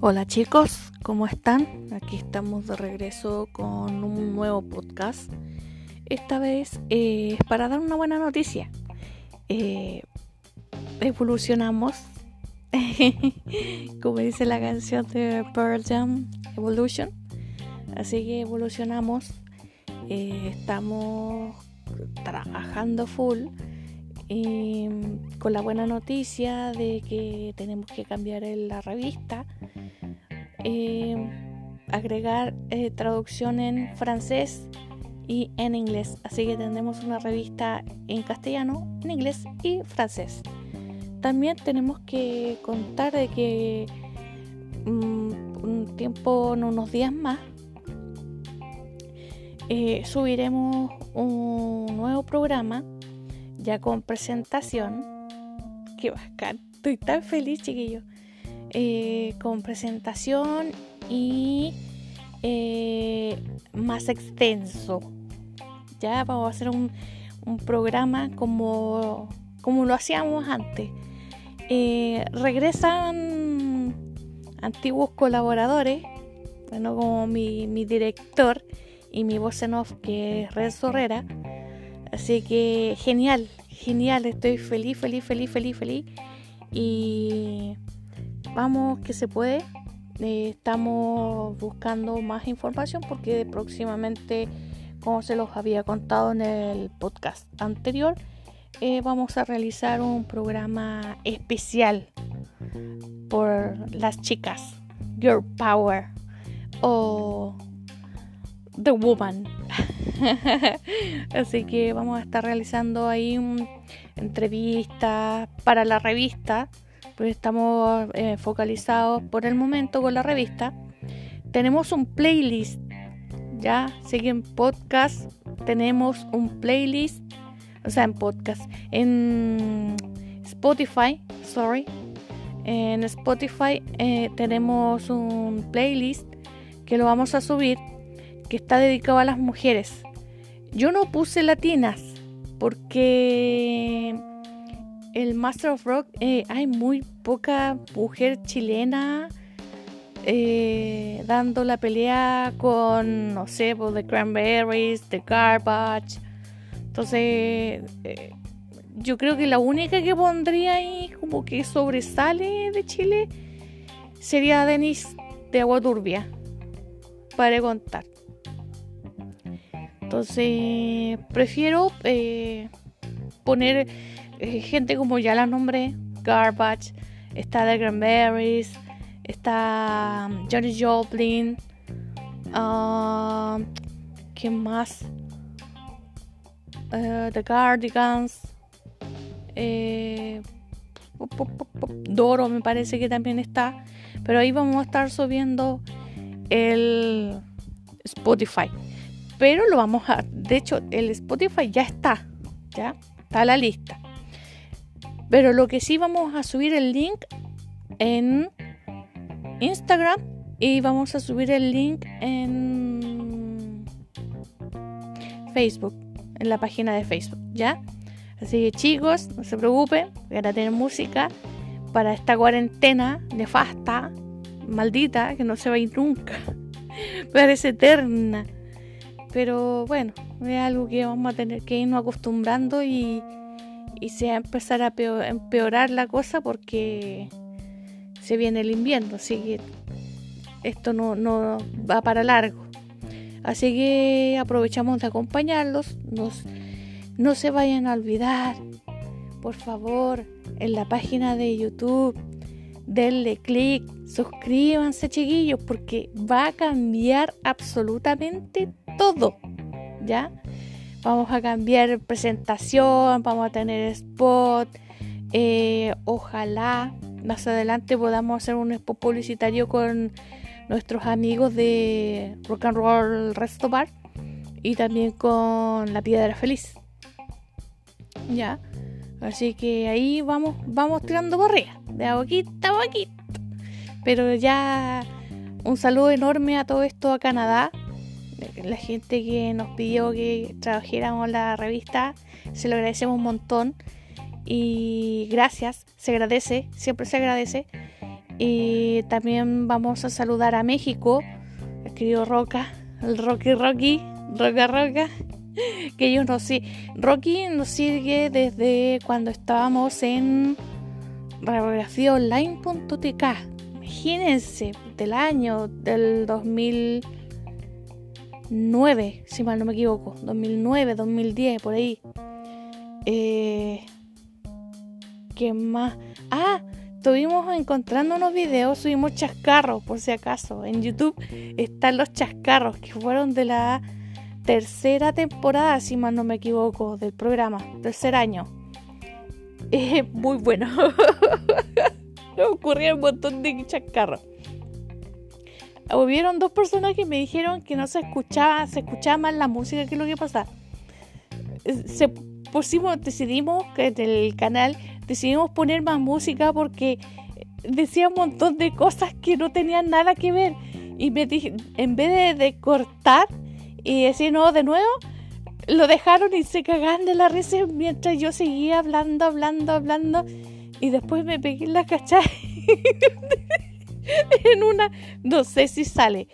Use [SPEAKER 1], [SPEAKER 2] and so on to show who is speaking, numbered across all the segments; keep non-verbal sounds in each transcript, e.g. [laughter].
[SPEAKER 1] Hola chicos, ¿cómo están? Aquí estamos de regreso con un nuevo podcast. Esta vez eh, es para dar una buena noticia. Eh, evolucionamos, [laughs] como dice la canción de Pearl Jam, Evolution. Así que evolucionamos, eh, estamos trabajando full y con la buena noticia de que tenemos que cambiar la revista, eh, agregar eh, traducción en francés y en inglés. Así que tendremos una revista en castellano, en inglés y francés. También tenemos que contar de que mm, un tiempo, en unos días más, eh, subiremos un nuevo programa ya con presentación. Qué bacán, estoy tan feliz, chiquillo. Eh, con presentación y eh, más extenso. Ya vamos a hacer un, programa como, como lo hacíamos antes. Eh, regresan antiguos colaboradores, bueno, como mi, mi director y mi voz en off, que es Red Sorrera. Así que genial, genial, estoy feliz, feliz, feliz, feliz, feliz. Y vamos que se puede. Eh, estamos buscando más información porque próximamente, como se los había contado en el podcast anterior, eh, vamos a realizar un programa especial por las chicas, Girl Power o The Woman. [laughs] Así que vamos a estar realizando ahí entrevistas para la revista, pues estamos eh, focalizados por el momento con la revista. Tenemos un playlist, ya, siguen podcast, tenemos un playlist, o sea, en podcast, en Spotify, sorry, en Spotify eh, tenemos un playlist que lo vamos a subir que está dedicado a las mujeres. Yo no puse latinas porque el Master of Rock eh, hay muy poca mujer chilena eh, dando la pelea con, no sé, pues, The Cranberries, The Garbage. Entonces, eh, yo creo que la única que pondría ahí como que sobresale de Chile sería Denis de Agua Turbia, para contar. Entonces, prefiero eh, poner eh, gente como ya la nombré, Garbage, está The Cranberries, está um, Johnny Joplin, uh, ¿quién más? Uh, The Cardigans, eh, Doro me parece que también está, pero ahí vamos a estar subiendo el Spotify pero lo vamos a, de hecho, el Spotify ya está, ya está la lista. Pero lo que sí vamos a subir el link en Instagram y vamos a subir el link en Facebook, en la página de Facebook, ¿ya? Así que chicos, no se preocupen, van a tener música para esta cuarentena nefasta, maldita, que no se va a ir nunca. [laughs] Parece eterna. Pero bueno, es algo que vamos a tener que irnos acostumbrando y, y se va a empezar a empeorar la cosa porque se viene el invierno, así que esto no, no va para largo. Así que aprovechamos de acompañarlos. Nos, no se vayan a olvidar, por favor, en la página de YouTube, denle click, suscríbanse chiquillos, porque va a cambiar absolutamente todo, ¿ya? Vamos a cambiar presentación, vamos a tener spot, eh, ojalá más adelante podamos hacer un spot publicitario con nuestros amigos de Rock and Roll Resto Bar y también con La Piedra Feliz. Ya, así que ahí vamos, vamos tirando barreras de a poquito a poquito. Pero ya un saludo enorme a todo esto a Canadá, la gente que nos pidió que trabajáramos la revista, se lo agradecemos un montón. Y gracias, se agradece, siempre se agradece. Y también vamos a saludar a México, el querido Roca, el Rocky Rocky, Roca Roca, [laughs] que ellos nos siguen. Rocky nos sigue desde cuando estábamos en radiografiaonline.tk. Imagínense, del año del 2009, si mal no me equivoco, 2009, 2010, por ahí. Eh, ¿Qué más? Ah, estuvimos encontrando unos videos, subimos chascarros, por si acaso. En YouTube están los chascarros que fueron de la tercera temporada, si mal no me equivoco, del programa, tercer año. [laughs] Es muy bueno. [laughs] me ocurrieron un montón de chascarros. Hubieron dos personas que me dijeron que no se escuchaba, se escuchaba más la música que lo que pasaba. Se pusimos, decidimos que en el canal decidimos poner más música porque decía un montón de cosas que no tenían nada que ver. Y me dije, en vez de, cortar y decir no de nuevo, lo dejaron y se cagaban de la risa mientras yo seguía hablando, hablando, hablando. Y después me pegué en la cachai [laughs] [laughs] en una, no sé si sale,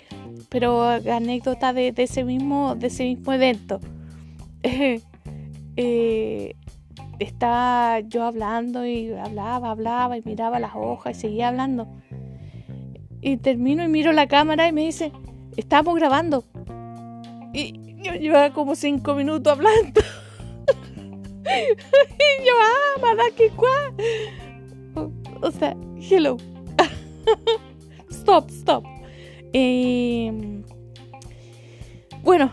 [SPEAKER 1] pero anécdota de, ese mismo, de ese mismo evento. [laughs] eh, estaba yo hablando y hablaba, hablaba y miraba las hojas y seguía hablando. Y termino y miro la cámara y me dice, estamos grabando. Y yo llevaba como cinco minutos hablando. [laughs] y yo, ah, madaki O, o sea, hello. Stop, stop. Eh, bueno,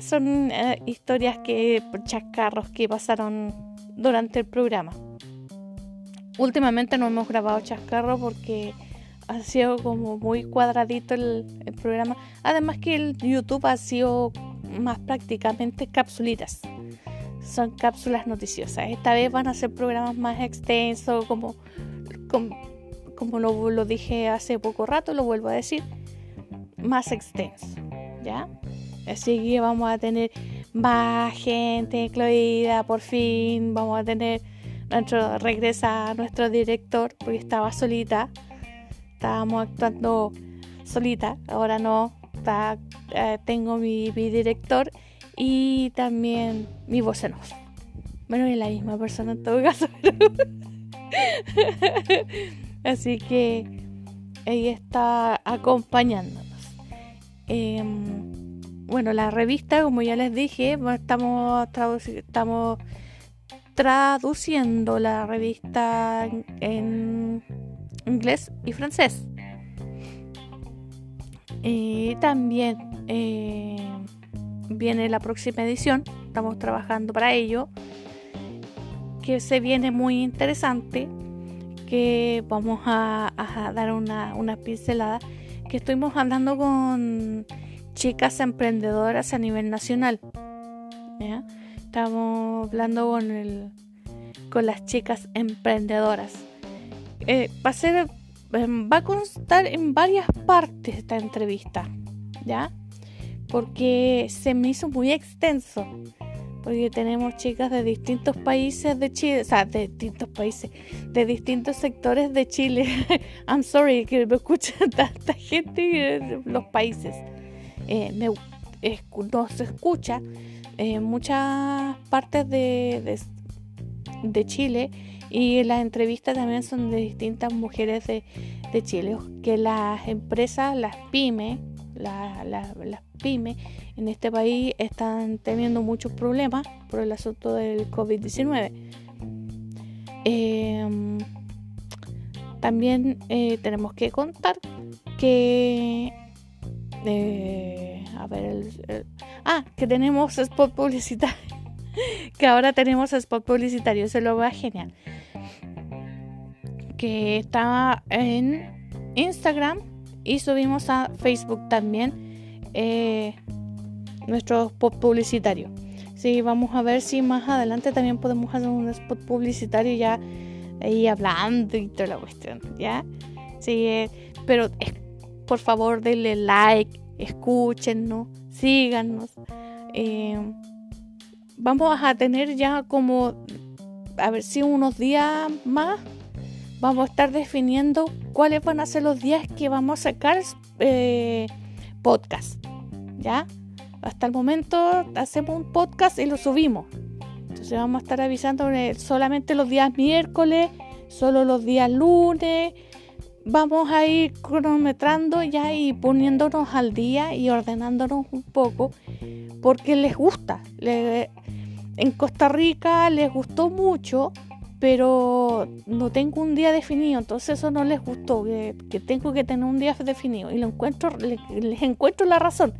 [SPEAKER 1] son eh, historias que, chascarros que pasaron durante el programa. Últimamente no hemos grabado chascarros porque ha sido como muy cuadradito el, programa. Además que el YouTube ha sido más prácticamente capsulitas. Son cápsulas noticiosas. Esta vez van a ser programas más extensos, como, como, como lo, lo dije hace poco rato, lo vuelvo a decir, más extenso. ¿Ya? Así que vamos a tener más gente incluida, por fin vamos a tener nuestro regresa nuestro director porque estaba solita. Estábamos actuando solita, ahora no. Eh, tengo mi, director y también mi voz en. Bueno, es la misma persona en todo caso. [laughs] Así que ella está acompañándonos. Em, bueno, la revista, como ya les dije, estamos, estamos traduciendo la revista en inglés y francés. Y también eh, viene la próxima edición, estamos trabajando para ello, que se viene muy interesante, que vamos a, dar una, una pincelada, que estuvimos hablando con chicas emprendedoras a nivel nacional. Estamos hablando con, el, con las chicas emprendedoras. Eh, va a em, va a constar en varias partes esta entrevista, ¿ya? Porque se me hizo muy extenso. Porque tenemos chicas de distintos países de Chile, o sea, de distintos países, de distintos sectores de Chile. [laughs] I'm sorry que me escuchen [laughs] tanta gente en los países. Eh, nos escucha en muchas partes de, de, Chile y las entrevistas también son de distintas mujeres de, Chile, que las empresas, las pymes, las pymes en este país están teniendo muchos problemas por el asunto del COVID-19. Em, también eh, tenemos que contar que a ver, ah, que tenemos spot publicitario. [laughs] que ahora tenemos spot publicitario, eso lo va genial. Que está en Instagram y subimos a Facebook también eh, nuestro spot publicitario. Sí, vamos a ver si más adelante también podemos hacer un spot publicitario ya ahí hablando y toda la cuestión, ¿ya? Sí, eh, pero por favor denle like, escúchenos, síganos. Eh, vamos a tener ya como a ver si unos días más vamos a estar definiendo cuáles van a ser los días que vamos a sacar eh, podcast. ¿Ya? Hasta el momento hacemos un podcast y lo subimos. Entonces vamos a estar avisando solamente los días miércoles, solo los días lunes. Vamos a ir cronometrando ya y poniéndonos al día y ordenándonos un poco porque les gusta. en Costa Rica les gustó mucho pero no tengo un día definido, entonces eso no les gustó, que, tengo que tener un día definido y lo encuentro, les, encuentro la razón.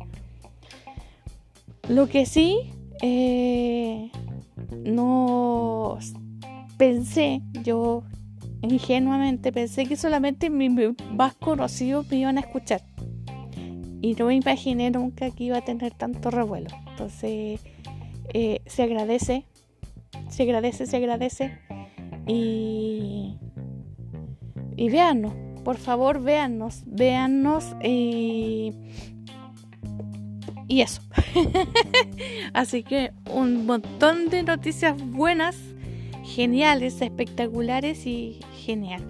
[SPEAKER 1] Lo que sí, eh, no pensé, yo ingenuamente pensé que solamente mis más conocidos me iban a escuchar. Y no me imaginé nunca que iba a tener tanto revuelo. Entonces, eh, se agradece, se agradece, se agradece y, y por favor véannos, véannos y, y eso. [laughs] Así que un montón de noticias buenas, geniales, espectaculares y genial.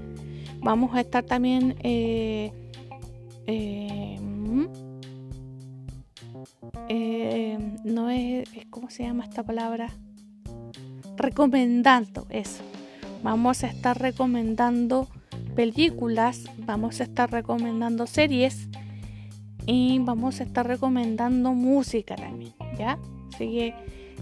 [SPEAKER 1] Vamos a estar también... Eh, eh, eh, no es, ¿cómo se llama esta palabra? Recomendando eso Vamos a estar recomendando películas, vamos a estar recomendando series y vamos a estar recomendando música también, ¿ya? Así que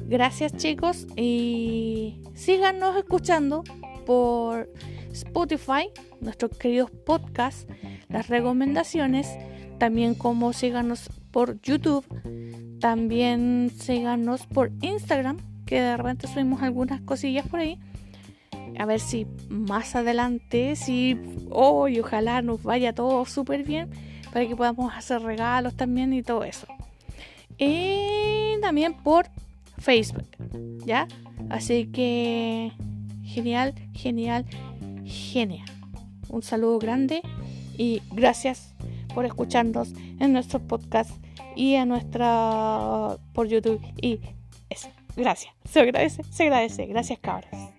[SPEAKER 1] gracias chicos y síganos escuchando por Spotify, nuestros queridos podcasts, las recomendaciones, también como síganos por YouTube, también síganos por Instagram, que de repente subimos algunas cosillas por ahí a ver si más adelante, si hoy ojalá nos vaya todo súper bien para que podamos hacer regalos también y todo eso. Y también por Facebook, ¿ya? Así que genial, genial, genial. Un saludo grande y gracias por escucharnos en nuestro podcast y en nuestra por YouTube y eso. Gracias. Se agradece, se agradece. Gracias, cabros.